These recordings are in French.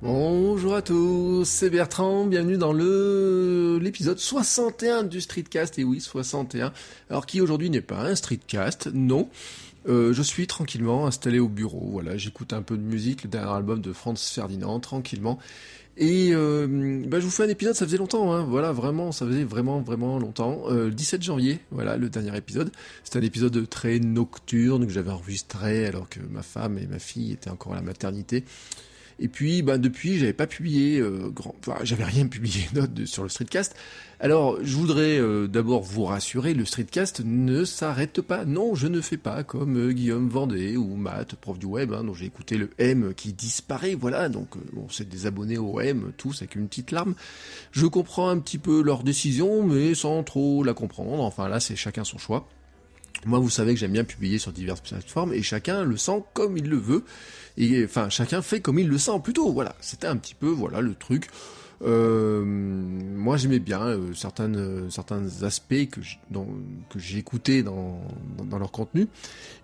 Bonjour à tous, c'est Bertrand, bienvenue dans le l'épisode 61 du Streetcast, et oui 61, alors qui aujourd'hui n'est pas un Streetcast, non, euh, je suis tranquillement installé au bureau, voilà, j'écoute un peu de musique, le dernier album de Franz Ferdinand, tranquillement, et euh, bah, je vous fais un épisode, ça faisait longtemps, hein, voilà, vraiment, ça faisait vraiment, vraiment longtemps, euh, 17 janvier, voilà, le dernier épisode, c'est un épisode très nocturne que j'avais enregistré alors que ma femme et ma fille étaient encore à la maternité, et puis, bah, depuis, j'avais pas publié, euh, grand, enfin, j'avais rien publié d'autre sur le streetcast. Alors, je voudrais euh, d'abord vous rassurer, le streetcast ne s'arrête pas. Non, je ne fais pas comme euh, Guillaume Vendée ou Matt, prof du web, hein, dont j'ai écouté le M qui disparaît. Voilà, donc bon, c'est des abonnés au M, tous avec une petite larme. Je comprends un petit peu leur décision, mais sans trop la comprendre. Enfin, là, c'est chacun son choix. Moi, vous savez que j'aime bien publier sur diverses plateformes et chacun le sent comme il le veut. Et enfin, chacun fait comme il le sent plutôt. Voilà, c'était un petit peu voilà le truc. Euh, moi, j'aimais bien euh, euh, certains aspects que que j'ai dans, dans, dans, leur contenu.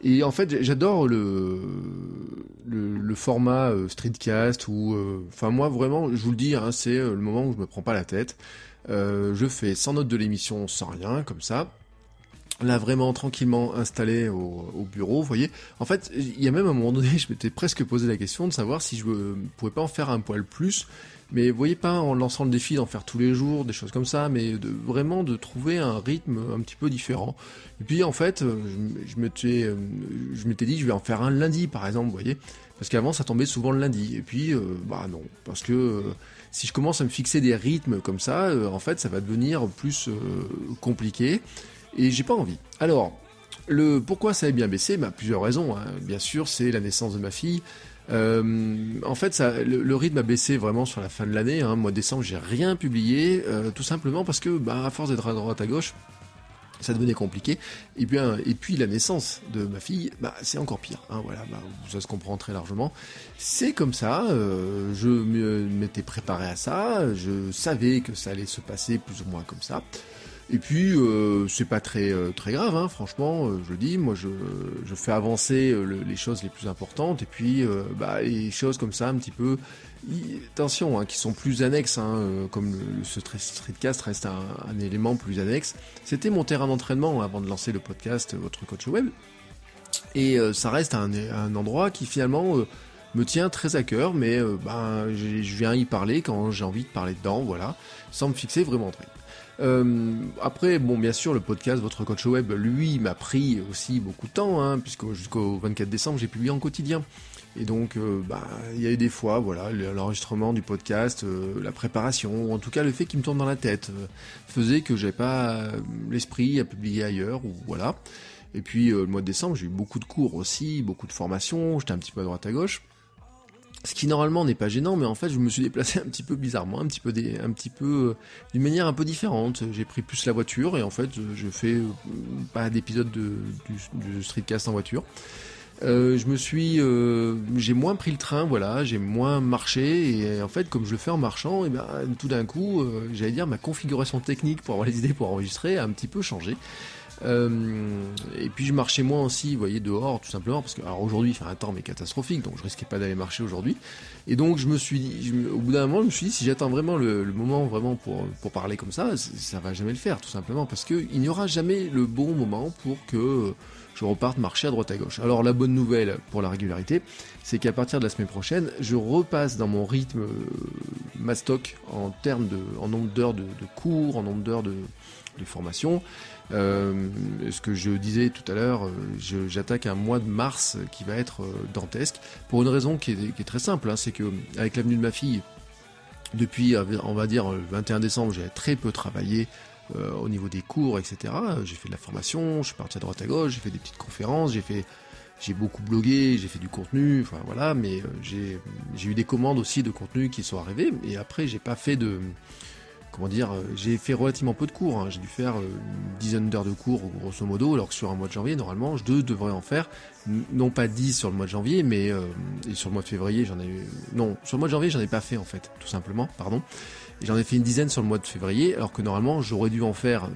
Et en fait, j'adore le, le, le format euh, streetcast ou enfin moi vraiment, je vous le dis, hein, c'est le moment où je me prends pas la tête. je fais sans note de l'émission, sans rien, comme ça là vraiment tranquillement installé au, au, bureau, vous voyez. En fait, il y a même un moment donné, je m'étais presque posé la question de savoir si je ne pouvais pas en faire un poil plus, mais vous voyez pas en lançant le défi d'en faire tous les jours, des choses comme ça, mais vraiment de trouver un rythme un petit peu différent. Et puis en fait, je, je m'étais, je m'étais dit, je vais en faire un lundi par exemple, vous voyez, parce qu'avant ça tombait souvent le lundi. Et puis, euh, bah non, parce que euh, si je commence à me fixer des rythmes comme ça, euh, en fait, ça va devenir plus compliqué et j'ai pas envie. Alors, le pourquoi ça a bien baissé bah, Plusieurs raisons. Hein. Bien sûr, c'est la naissance de ma fille. Euh, en fait, le, rythme a baissé vraiment sur la fin de l'année. Hein. Mois de décembre, j'ai rien publié, euh, tout simplement parce que, bah, à force d'être à droite à gauche, ça devenait compliqué. Et puis, et puis la naissance de ma fille, bah, c'est encore pire. Hein, voilà, bah, ça se comprend très largement. C'est comme ça. Euh, je m'étais préparé à ça. Je savais que ça allait se passer plus ou moins comme ça. Et puis euh, c'est pas très euh, très grave, hein, franchement, euh, je le dis. Moi, je, je fais avancer euh, le, les choses les plus importantes, et puis bah, les choses comme ça, un petit peu. Attention, hein, qui sont plus annexes, hein, comme le, ce streetcast reste un, un, élément plus annexe. C'était mon terrain d'entraînement avant de lancer le podcast, votre coach web, et ça reste un, un, endroit qui finalement me tient très à cœur, mais ben je viens y parler quand j'ai envie de parler dedans, voilà, sans me fixer vraiment très. Euh, après, bon, bien sûr, le podcast Votre Coach Web, lui, m'a pris aussi beaucoup de temps, hein, puisque jusqu'au 24 décembre, j'ai publié en quotidien. Et donc, euh, bah, il y a eu des fois, voilà, l'enregistrement du podcast, euh, la préparation, en tout cas le fait qu'il me tourne dans la tête, euh, faisait que j'avais pas l'esprit à publier ailleurs, ou voilà. Et puis, le mois de décembre, j'ai eu beaucoup de cours aussi, beaucoup de formations, j'étais un petit peu à droite à gauche. Ce qui normalement n'est pas gênant, mais en fait je me suis déplacé un petit peu bizarrement, un petit peu, peu d'une manière un peu différente. J'ai pris plus la voiture et en fait je fais pas d'épisode de, streetcast en voiture. Euh, je me suis, euh, j'ai moins pris le train, voilà, j'ai moins marché et en fait comme je le fais en marchant, et ben tout d'un coup, euh, j'allais dire ma configuration technique pour avoir les idées pour enregistrer a un petit peu changé. Euh, et puis je marchais moins aussi, vous voyez, dehors, tout simplement, parce que alors aujourd'hui il fait un temps mais catastrophique, donc je risquais pas d'aller marcher aujourd'hui. Et donc je me suis dit, je, au bout d'un moment, je me suis dit, si j'attends vraiment le, moment vraiment pour, pour parler comme ça, ça va jamais le faire, tout simplement, parce que il n'y aura jamais le bon moment pour que je reparte marcher à droite à gauche. Alors la bonne nouvelle pour la régularité, c'est qu'à partir de la semaine prochaine, je repasse dans mon rythme euh, mastoc en termes de, en nombre d'heures de, cours, en nombre d'heures de, de formation. Euh, ce que je disais tout à l'heure, euh, j'attaque un mois de mars qui va être euh, dantesque pour une raison qui est, très simple, hein, c'est que avec l'avenue de ma fille, depuis on va dire le 21 décembre, j'ai très peu travaillé au niveau des cours, etc. J'ai fait de la formation, je suis parti à droite à gauche, j'ai fait des petites conférences, j'ai fait j'ai beaucoup blogué, j'ai fait du contenu, enfin voilà, mais j'ai eu des commandes aussi de contenu qui sont arrivées, et après j'ai pas fait de comment dire, euh, j'ai fait relativement peu de cours. Hein. J'ai dû faire euh, une dizaine d'heures de cours, grosso modo, alors que sur un mois de janvier, normalement, je devrais en faire, non pas 10 sur le mois de janvier, mais euh, et sur le mois de février, j'en ai eu... Non, sur le mois de janvier, j'en ai pas fait, en fait, tout simplement, pardon. J'en ai fait une dizaine sur le mois de février, alors que normalement, j'aurais dû en faire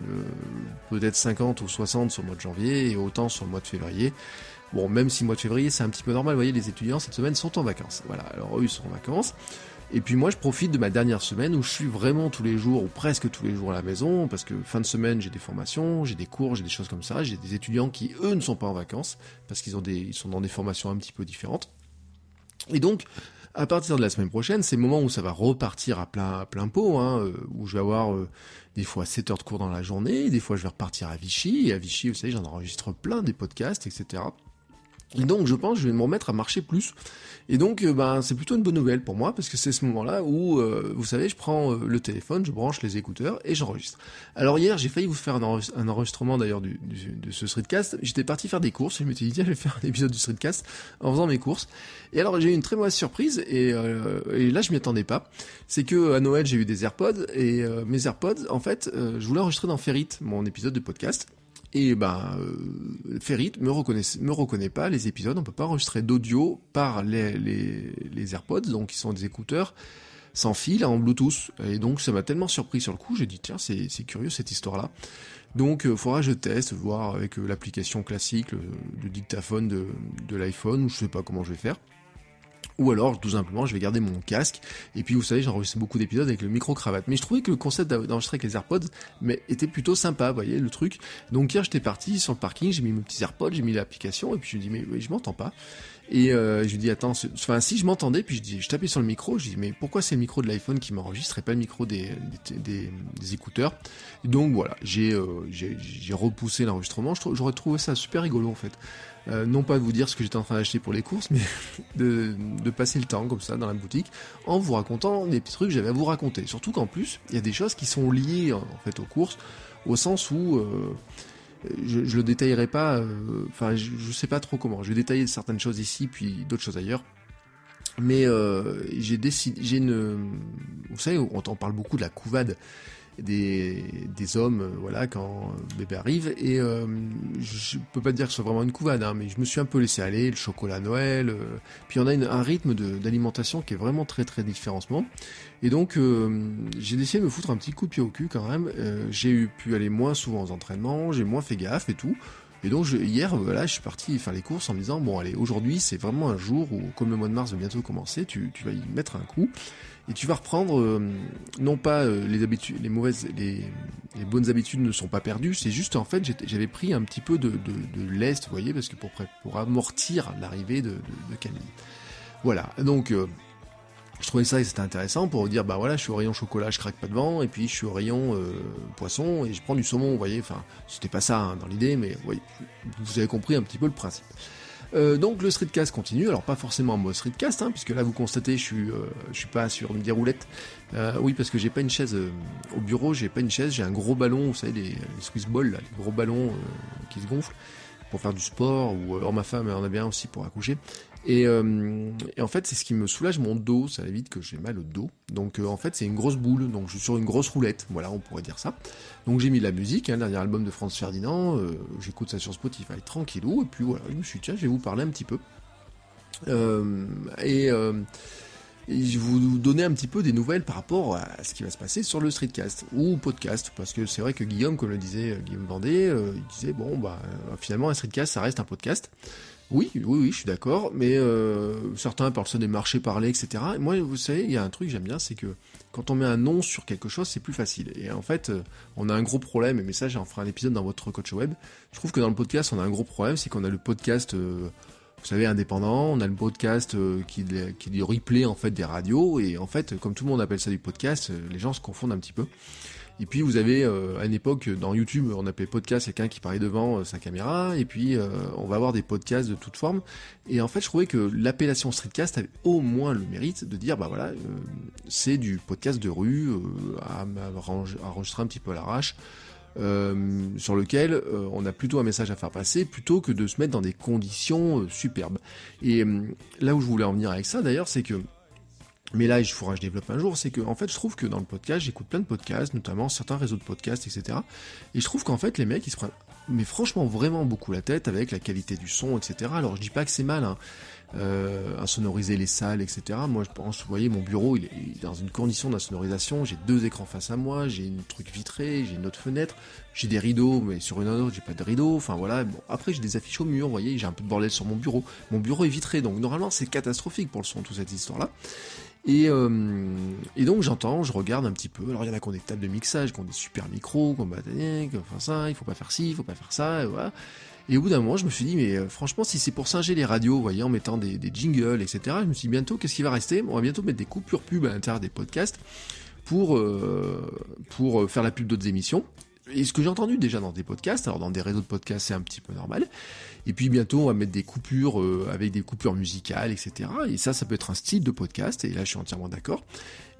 peut-être 50 ou 60 sur le mois de janvier, et autant sur le mois de février. Bon, même si le mois de février, c'est un petit peu normal, vous voyez, les étudiants, cette semaine, sont en vacances. Voilà, alors eux, ils sont en vacances. Et puis moi, je profite de ma dernière semaine où je suis vraiment tous les jours ou presque tous les jours à la maison parce que fin de semaine, j'ai des formations, j'ai des cours, j'ai des choses comme ça. J'ai des étudiants qui eux ne sont pas en vacances parce qu'ils ont des, ils sont dans des formations un petit peu différentes. Et donc, à partir de la semaine prochaine, c'est le moment où ça va repartir à plein, plein pot, hein, euh, où je vais avoir euh, des fois 7 heures de cours dans la journée, des fois je vais repartir à Vichy, et à Vichy, vous savez, j'en enregistre plein des podcasts, etc. Et donc, je pense, que je vais me remettre à marcher plus. Et donc, euh, ben, c'est plutôt une bonne nouvelle pour moi parce que c'est ce moment-là où, euh, vous savez, je prends euh, le téléphone, je branche les écouteurs et j'enregistre. Alors hier, j'ai failli vous faire un, enregistrement d'ailleurs de ce streetcast. J'étais parti faire des courses je m'étais dit tiens, je vais faire un épisode du streetcast en faisant mes courses. Et alors j'ai eu une très mauvaise surprise et, et là je m'y attendais pas. C'est que à Noël j'ai eu des AirPods et mes AirPods, en fait, je voulais enregistrer dans Ferrit mon épisode de podcast. Et ben, euh, Ferrit me reconnaît, me reconnaît pas les épisodes, on peut pas enregistrer d'audio par les, AirPods, donc qui sont des écouteurs sans fil en Bluetooth. Et donc ça m'a tellement surpris sur le coup, j'ai dit tiens c'est, c'est curieux cette histoire-là. Donc il euh, faudra que je teste, voir avec euh, l'application classique, le, le dictaphone de, de l'iPhone, ou je sais pas comment je vais faire. Ou alors, tout simplement, je vais garder mon casque. Et puis, vous savez, j'enregistre beaucoup d'épisodes avec le micro-cravate. Mais je trouvais que le concept d'enregistrer avec les AirPods mais, était plutôt sympa, vous voyez, le truc. Donc hier, j'étais parti sur le parking, j'ai mis mes petits AirPods, j'ai mis l'application, et puis je me dis, mais, mais je m'entends pas. Et euh, je lui dis attends, enfin si je m'entendais, puis je dis, je tapais sur le micro, je dis mais pourquoi c'est le micro de l'iPhone qui m'enregistre et pas le micro des, écouteurs? Donc voilà, j'ai euh, repoussé l'enregistrement. J'aurais trouvé ça super rigolo en fait. Euh, non pas de vous dire ce que j'étais en train d'acheter pour les courses, mais de, de, passer le temps comme ça dans la boutique en vous racontant des petits trucs que j'avais à vous raconter. Surtout qu'en plus, il y a des choses qui sont liées en fait aux courses, au sens où euh, je, je le détaillerai pas, euh, enfin je, je, sais pas trop comment. Je vais détailler certaines choses ici, puis d'autres choses ailleurs. Mais euh, j'ai décidé, j'ai une, vous savez, on, on parle beaucoup de la couvade des, des hommes, euh, voilà, quand bébé arrive. Et euh, je peux pas dire que ce soit vraiment une couvade, hein, mais je me suis un peu laissé aller, le chocolat Noël. Euh, puis on a une, un rythme d'alimentation qui est vraiment très très différent en ce moment. Et donc euh, j'ai décidé de me foutre un petit coup de pied au cul quand même. j'ai pu aller moins souvent aux entraînements, j'ai moins fait gaffe et tout. Et donc hier, voilà, je suis parti faire les courses en me disant bon allez, aujourd'hui c'est vraiment un jour où, comme le mois de mars va bientôt commencer, tu, vas y mettre un coup et tu vas reprendre euh, non pas euh, les habitudes, les mauvaises, les, bonnes habitudes ne sont pas perdues, c'est juste en fait j'avais pris un petit peu de, lest, vous voyez, parce que pour amortir l'arrivée de, Camille. Voilà, donc euh, je trouvais ça c'était intéressant pour dire bah voilà je suis au rayon chocolat je craque pas devant et puis je suis au rayon euh, poisson et je prends du saumon vous voyez enfin c'était pas ça hein, dans l'idée mais vous avez compris un petit peu le principe euh, donc le streetcast continue, alors pas forcément en mode streetcast, hein, puisque là vous constatez je suis, euh, je suis pas sur une déroulette. Euh, oui parce que j'ai pas une chaise euh, au bureau, j'ai pas une chaise, j'ai un gros ballon, vous savez les, les Swiss balls, là, les gros ballons qui se gonflent pour faire du sport, ou alors ma femme en a bien aussi pour accoucher. Et, euh, et, en fait, c'est ce qui me soulage mon dos. Ça évite que j'ai mal au dos. Donc, euh, en fait, c'est une grosse boule. Donc, je suis sur une grosse roulette. Voilà, on pourrait dire ça. Donc, j'ai mis la musique, hein, dernier album de Franz Ferdinand. Euh, J'écoute ça sur Spotify tranquillou. Et puis voilà, je me suis dit, tiens, je vais vous parler un petit peu. Et, je vais vous donner un petit peu des nouvelles par rapport à ce qui va se passer sur le streetcast ou podcast. Parce que c'est vrai que Guillaume, comme le disait Guillaume Bandé, il disait, bon, bah, finalement, un streetcast, ça reste un podcast. Oui, oui, oui, je suis d'accord, mais euh, certains parlent ça des marchés parlés, etc. Et moi, vous savez, il y a un truc que j'aime bien, c'est que quand on met un nom sur quelque chose, c'est plus facile. Et en fait, euh, on a un gros problème, mais ça, j'en ferai un épisode dans votre coach web. Je trouve que dans le podcast, on a un gros problème, c'est qu'on a le podcast, euh, vous savez, indépendant, on a le podcast qui, est du replay, en fait, des radios, et en fait, comme tout le monde appelle ça du podcast, les gens se confondent un petit peu. Et puis vous avez euh, à une époque dans YouTube, on appelait podcast quelqu'un qui parlait devant euh, sa caméra, et puis euh, on va avoir des podcasts de toutes formes. Et en fait, je trouvais que l'appellation streetcast avait au moins le mérite de dire, bah voilà, c'est du podcast de rue, à, à, enregistrer un petit peu à l'arrache. euh, sur lequel euh, on a plutôt un message à faire passer plutôt que de se mettre dans des conditions euh, superbes. Et là où je voulais en venir avec ça d'ailleurs, c'est que mais là, il faudra que je développe un jour, c'est que en fait, je trouve que dans le podcast, j'écoute plein de podcasts, notamment certains réseaux de podcasts, etc. Et je trouve qu'en fait, les mecs, ils se prennent, mais franchement, vraiment beaucoup la tête avec la qualité du son, etc. Alors, je dis pas que c'est mal, hein euh, insonoriser les salles, etc. Moi, je pense, vous voyez, mon bureau, il est dans une condition d'insonorisation. J'ai deux écrans face à moi, j'ai une truc vitré, j'ai une autre fenêtre, j'ai des rideaux, mais sur une autre, j'ai pas de rideaux. Enfin voilà. Bon, après, j'ai des affiches au mur, vous voyez, j'ai un peu de bordel sur mon bureau. Mon bureau est vitré, donc normalement, c'est catastrophique pour le son, toute cette histoire-là. Et, euh, et, donc j'entends, je regarde un petit peu. Alors il y en a qui ont des tables de mixage, qui ont des super micros, qui ont bah, enfin ça, il faut pas faire ci, il faut pas faire ça, et voilà. Et au bout d'un moment, je me suis dit, mais euh, franchement, si c'est pour singer les radios, vous voyez, en mettant des, jingles, etc., je me suis dit, bientôt, qu'est-ce qui va rester? On va bientôt mettre des coupures pub à l'intérieur des podcasts pour, euh, pour euh, faire la pub d'autres émissions. Et ce que j'ai entendu déjà dans des podcasts, alors dans des réseaux de podcasts, c'est un petit peu normal. Et puis bientôt, on va mettre des coupures avec des coupures musicales, etc. Et ça, ça peut être un style de podcast. Et là, je suis entièrement d'accord.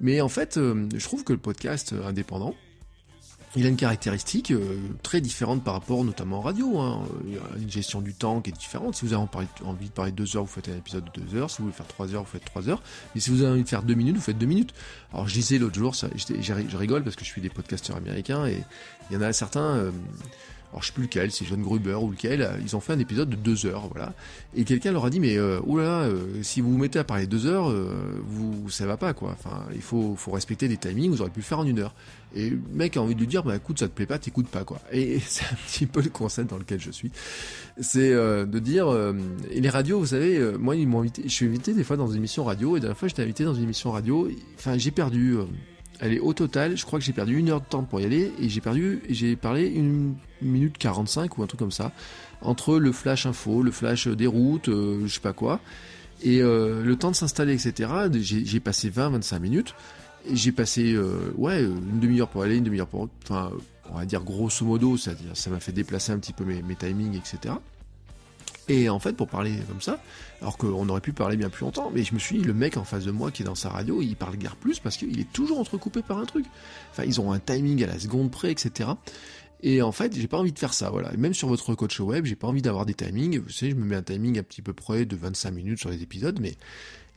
Mais en fait, je trouve que le podcast indépendant, il a une caractéristique euh, très différente par rapport notamment en radio. Hein. Il y a une gestion du temps qui est différente. Si vous avez envie de parler deux heures, vous faites un épisode de deux heures. Si vous voulez faire trois heures, vous faites trois heures. Mais si vous avez envie de faire deux minutes, vous faites deux minutes. Alors je disais l'autre jour, ça, je rigole parce que je suis des podcasteurs américains et il y en a certains... Euh, alors je sais plus lequel, c'est John Gruber ou lequel, euh, ils ont fait un épisode de deux heures, voilà. Et quelqu'un leur a dit mais euh, oulala, euh, si vous vous mettez à parler deux heures, euh, vous ça va pas quoi. Enfin, il faut respecter des timings, vous aurez pu le faire en une heure. Et le mec a envie de lui dire bah écoute ça te plaît pas, t'écoutes pas quoi. Et c'est un petit peu le concept dans lequel je suis, c'est de dire et les radios, vous savez, moi ils m'ont invité, je suis invité des fois dans des émissions radio et la dernière fois j'étais invité dans une émission radio, enfin j'ai perdu est au total, je crois que j'ai perdu une heure de temps pour y aller et j'ai perdu, j'ai parlé une minute 45 ou un truc comme ça entre le flash info, le flash des routes, euh, je sais pas quoi, et euh, le temps de s'installer, etc. J'ai passé 20-25 minutes. J'ai passé euh, ouais une demi-heure pour aller, une demi-heure pour, enfin on va dire grosso modo, ça m'a fait déplacer un petit peu mes, mes timings, etc. Et en fait, pour parler comme ça, alors qu'on aurait pu parler bien plus longtemps, mais je me suis dit, le mec en face de moi qui est dans sa radio, il parle guère plus parce qu'il est toujours entrecoupé par un truc. Enfin, ils ont un timing à la seconde près, etc. Et en fait, j'ai pas envie de faire ça, voilà. même sur votre coach web, j'ai pas envie d'avoir des timings. Vous savez, je me mets un timing un petit peu près de 25 minutes sur les épisodes, mais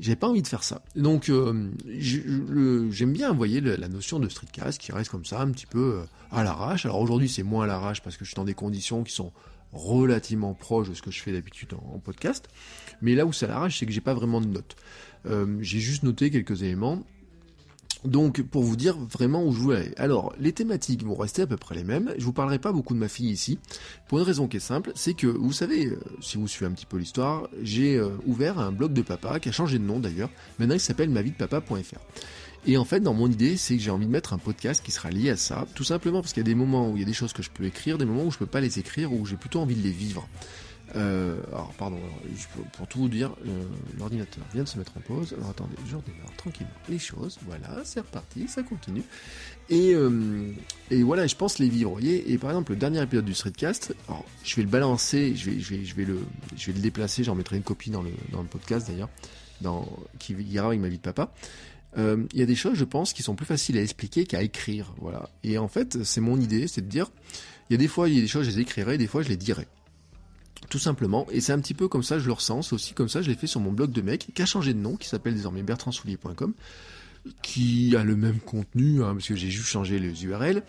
j'ai pas envie de faire ça. Donc, euh, j'aime bien, vous voyez, la notion de streetcast qui reste comme ça, un petit peu euh, à l'arrache. Alors aujourd'hui, c'est moins à l'arrache parce que je suis dans des conditions qui sont relativement proche de ce que je fais d'habitude en, podcast. Mais là où ça l'arrache, c'est que j'ai pas vraiment de notes. Euh, j'ai juste noté quelques éléments. Donc, pour vous dire vraiment où je voulais aller. Alors, les thématiques vont rester à peu près les mêmes. Je vous parlerai pas beaucoup de ma fille ici. Pour une raison qui est simple, c'est que, vous savez, euh, si vous suivez un petit peu l'histoire, j'ai euh, ouvert un blog de papa, qui a changé de nom d'ailleurs. Maintenant, il s'appelle mavidepapa.fr. Et en fait, dans mon idée, c'est que j'ai envie de mettre un podcast qui sera lié à ça, tout simplement parce qu'il y a des moments où il y a des choses que je peux écrire, des moments où je peux pas les écrire, où j'ai plutôt envie de les vivre. Euh, alors, pardon, pour tout vous dire, euh, l'ordinateur vient de se mettre en pause. Alors, attendez, je redémarre tranquillement les choses. Voilà, c'est reparti, ça continue. Et, euh, et voilà, je pense les vivre, vous voyez. Et par exemple, le dernier épisode du Streetcast, alors, je vais le balancer, je vais, je vais, je vais, le, je vais le déplacer, j'en mettrai une copie dans le, dans le podcast d'ailleurs, qui ira avec ma vie de papa. Euh, il y a des choses, je pense, qui sont plus faciles à expliquer qu'à écrire. Voilà. Et en fait, c'est mon idée, c'est de dire, il y a des fois, il y a des choses, je les écrirai, des fois, je les dirai. Tout simplement. Et c'est un petit peu comme ça, je le ressens. C'est aussi comme ça, je l'ai fait sur mon blog de mec, qui a changé de nom, qui s'appelle désormais bertrandsoulier.com qui a le même contenu, hein, parce que j'ai juste changé les URL.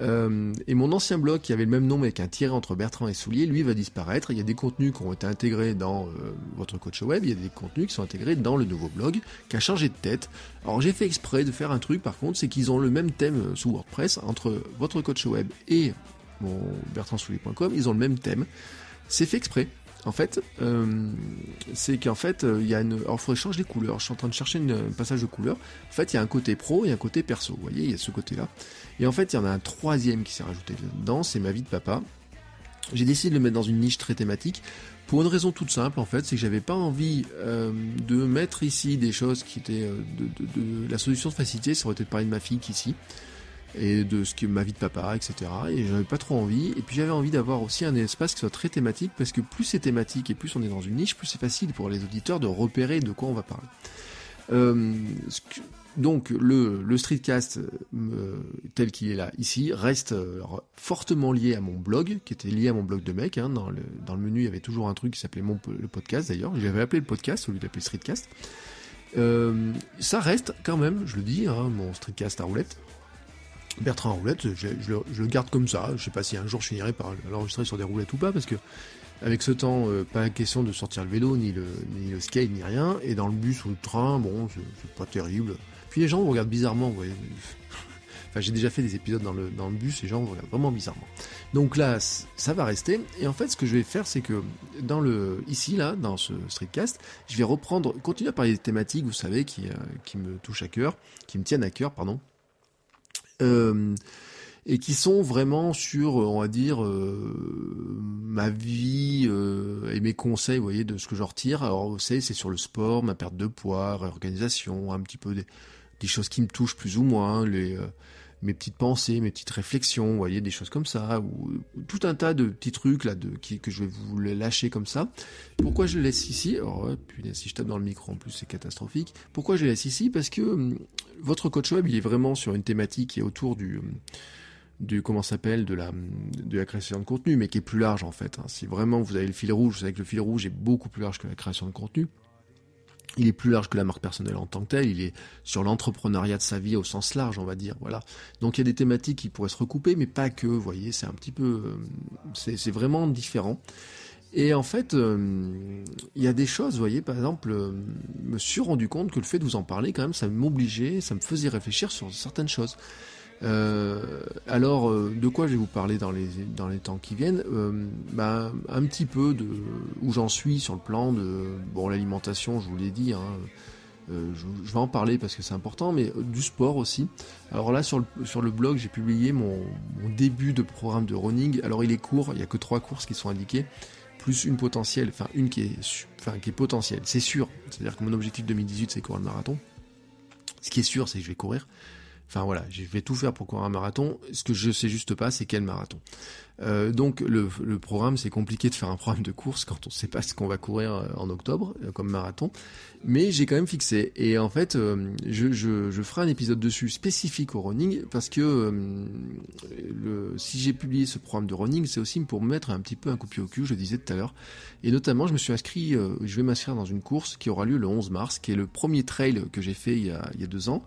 Euh, et mon ancien blog, qui avait le même nom avec un tiret entre Bertrand et Soulier, lui va disparaître. Il y a des contenus qui ont été intégrés dans euh, votre coach web, il y a des contenus qui sont intégrés dans le nouveau blog, qui a changé de tête. Alors j'ai fait exprès de faire un truc par contre, c'est qu'ils ont le même thème euh, sous WordPress entre votre coach web et mon bertrandsoulier.com, ils ont le même thème. C'est fait exprès. En fait, euh, c'est qu'en fait, euh, il y a une. Alors, il faudrait changer les couleurs. Je suis en train de chercher un passage de couleurs. En fait, il y a un côté pro et un côté perso. Vous voyez, il y a ce côté-là. Et en fait, il y en a un troisième qui s'est rajouté dedans. C'est ma vie de papa. J'ai décidé de le mettre dans une niche très thématique pour une raison toute simple en fait, c'est que j'avais pas envie euh, de mettre ici des choses qui étaient de, la solution de facilité, ça aurait été de parler de ma fille qu'ici et de ce que ma vie de papa, etc. Et j'avais pas trop envie. Et puis j'avais envie d'avoir aussi un espace qui soit très thématique, parce que plus c'est thématique et plus on est dans une niche, plus c'est facile pour les auditeurs de repérer de quoi on va parler. donc le, streetcast tel qu'il est là ici reste fortement lié à mon blog, qui était lié à mon blog de mec. Hein. dans, le, dans le menu, il y avait toujours un truc qui s'appelait mon le podcast d'ailleurs. J'avais appelé le podcast au lieu d'appeler streetcast. ça reste quand même, je le dis, hein, mon streetcast à roulette. Bertrand Roulette, je, le garde comme ça. Je sais pas si un jour je finirai par l'enregistrer sur des roulettes ou pas, parce que avec ce temps, euh, pas question de sortir le vélo, ni le, skate, ni rien. Et dans le bus ou le train, bon, c'est pas terrible. Puis les gens vous regardent bizarrement, vous voyez. enfin, j'ai déjà fait des épisodes dans le, dans le bus, les gens vous regardent vraiment bizarrement. Donc là, ça va rester. Et en fait, ce que je vais faire, c'est que dans le, ici, là, dans ce streetcast, je vais reprendre, continuer à parler des thématiques, vous savez, qui, euh, qui me touchent à cœur, qui me tiennent à cœur, pardon. Euh, et qui sont vraiment sur, on va dire, euh, ma vie euh, et mes conseils, vous voyez, de ce que je retire. Alors, vous savez, c'est sur le sport, ma perte de poids, réorganisation, un petit peu des, choses qui me touchent plus ou moins, mes petites pensées, mes petites réflexions, vous voyez, des choses comme ça, ou tout un tas de petits trucs là de, qui, que je vais vous lâcher comme ça. Pourquoi je le laisse ici? Puis si je tape dans le micro en plus, c'est catastrophique. Pourquoi je le laisse ici? Parce que hum, votre coach web, il est vraiment sur une thématique qui est autour du hum, du comment s'appelle de la de la création de contenu mais qui est plus large en fait hein. si vraiment vous avez le fil rouge vous savez que le fil rouge est beaucoup plus large que la création de contenu il est plus large que la marque personnelle en tant que telle, il est sur l'entrepreneuriat de sa vie au sens large, on va dire, voilà. Donc il y a des thématiques qui pourraient se recouper, mais pas que, vous voyez, c'est un petit peu, euh, c'est vraiment différent. Et en fait, euh, il y a des choses, vous voyez, par exemple, euh, me suis rendu compte que le fait de vous en parler, quand même, ça m'obligeait, ça me faisait réfléchir sur certaines choses. Euh, alors, euh, de quoi je vais vous parler dans les, dans les temps qui viennent? Euh, bah, Un petit peu de où j'en suis sur le plan de bon l'alimentation, je vous l'ai dit. Hein, euh, je, vais en parler parce que c'est important, mais du sport aussi. Alors là, sur le, sur le blog, j'ai publié mon, début de programme de running. Alors il est court, il y a que trois courses qui sont indiquées, plus une potentielle, enfin une qui est, enfin, qui est potentielle. C'est sûr, c'est-à-dire que mon objectif 2018, c'est courir le marathon. Ce qui est sûr, c'est que je vais courir. Enfin voilà, je vais tout faire pour courir un marathon. Ce que je sais juste pas, c'est quel marathon. Euh, donc le, le programme, c'est compliqué de faire un programme de course quand on ne sait pas ce qu'on va courir euh, en octobre euh, comme marathon. Mais j'ai quand même fixé. Et en fait, je, je, je, ferai un épisode dessus spécifique au running parce que le, si j'ai publié ce programme de running, c'est aussi pour me mettre un petit peu un coup de pied au cul, je disais tout à l'heure. Et notamment, je me suis inscrit, je vais m'inscrire dans une course qui aura lieu le 11 mars, qui est le premier trail que j'ai fait il y, a, il y a deux ans.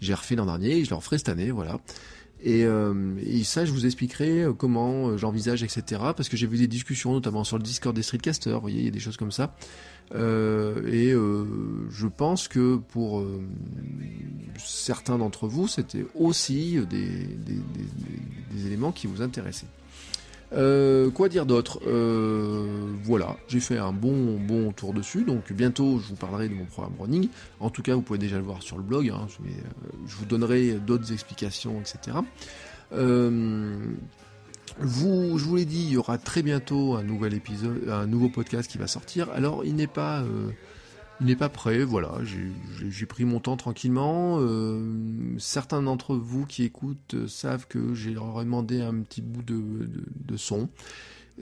J'ai refait l'an dernier, je le referai cette année, voilà. Et, euh, et, ça, je vous expliquerai euh, comment euh, j'envisage, etc. Parce que j'ai vu des discussions, notamment sur le Discord des streetcasters, vous voyez, il y a des choses comme ça. Et je pense que pour certains d'entre vous, c'était aussi des, éléments qui vous intéressaient. Euh, quoi dire d'autre? Euh, Voilà, j'ai fait un bon bon tour dessus, donc bientôt je vous parlerai de mon programme running. En tout cas, vous pouvez déjà le voir sur le blog, hein, je, euh, je, vous donnerai d'autres explications, etc. je vous l'ai dit, il y aura très bientôt un nouvel épisode, un nouveau podcast qui va sortir. Alors, il n'est pas il n'est pas prêt, voilà, j'ai pris mon temps tranquillement. Euh, certains d'entre vous qui écoutent savent que j'ai leur demandé un petit bout de son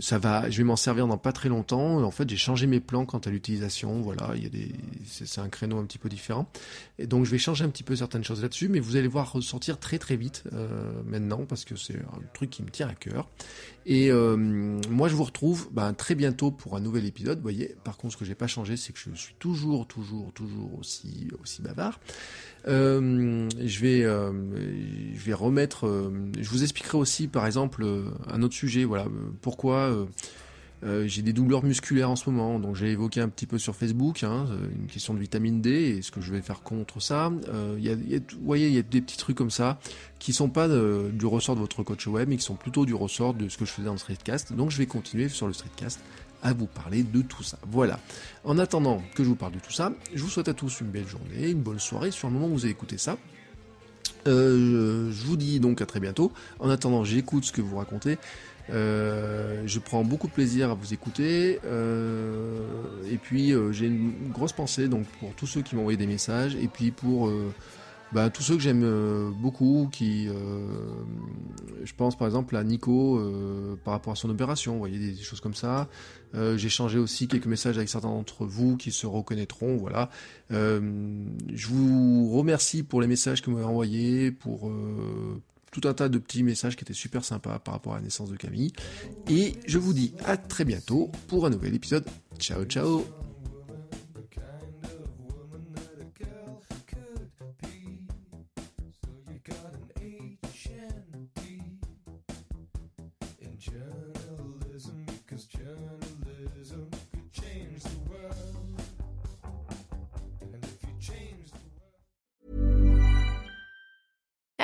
ça va, je vais m'en servir dans pas très longtemps. En fait, j'ai changé mes plans quant à l'utilisation. Voilà, il y a des, c'est un créneau un petit peu différent. Et donc, je vais changer un petit peu certaines choses là-dessus, mais vous allez voir ressortir très très vite euh, maintenant parce que c'est un truc qui me tient à cœur. Et euh, moi, je vous retrouve ben, très bientôt pour un nouvel épisode. Voyez, par contre, ce que j'ai pas changé, c'est que je suis toujours, toujours, toujours aussi, aussi bavard. Euh, je vais, euh, je vais remettre. Je vous expliquerai aussi, par exemple, un autre sujet. Voilà, pourquoi j'ai des douleurs musculaires en ce moment. Donc j'ai évoqué un petit peu sur Facebook, hein, une question de vitamine D et ce que je vais faire contre ça. Il y a, y a, vous voyez, il y a des petits trucs comme ça qui sont pas de, du ressort de votre coach web, mais qui sont plutôt du ressort de ce que je faisais dans le streetcast. Donc je vais continuer sur le streetcast à vous parler de tout ça. Voilà. En attendant que je vous parle de tout ça, je vous souhaite à tous une belle journée, une bonne soirée sur le moment où vous avez écouté ça. Euh, je vous dis donc à très bientôt. En attendant, j'écoute ce que vous racontez. Euh, je prends beaucoup de plaisir à vous écouter. Euh, et puis euh, j'ai une grosse pensée donc pour tous ceux qui m'ont envoyé des messages et puis pour bah, tous ceux que j'aime beaucoup, qui, je pense par exemple à Nico par rapport à son opération, vous voyez des, choses comme ça. J'ai changé aussi quelques messages avec certains d'entre vous qui se reconnaîtront, voilà. je vous remercie pour les messages que vous m'avez envoyés, pour tout un tas de petits messages qui étaient super sympas par rapport à la naissance de Camille. Et je vous dis à très bientôt pour un nouvel épisode. Ciao ciao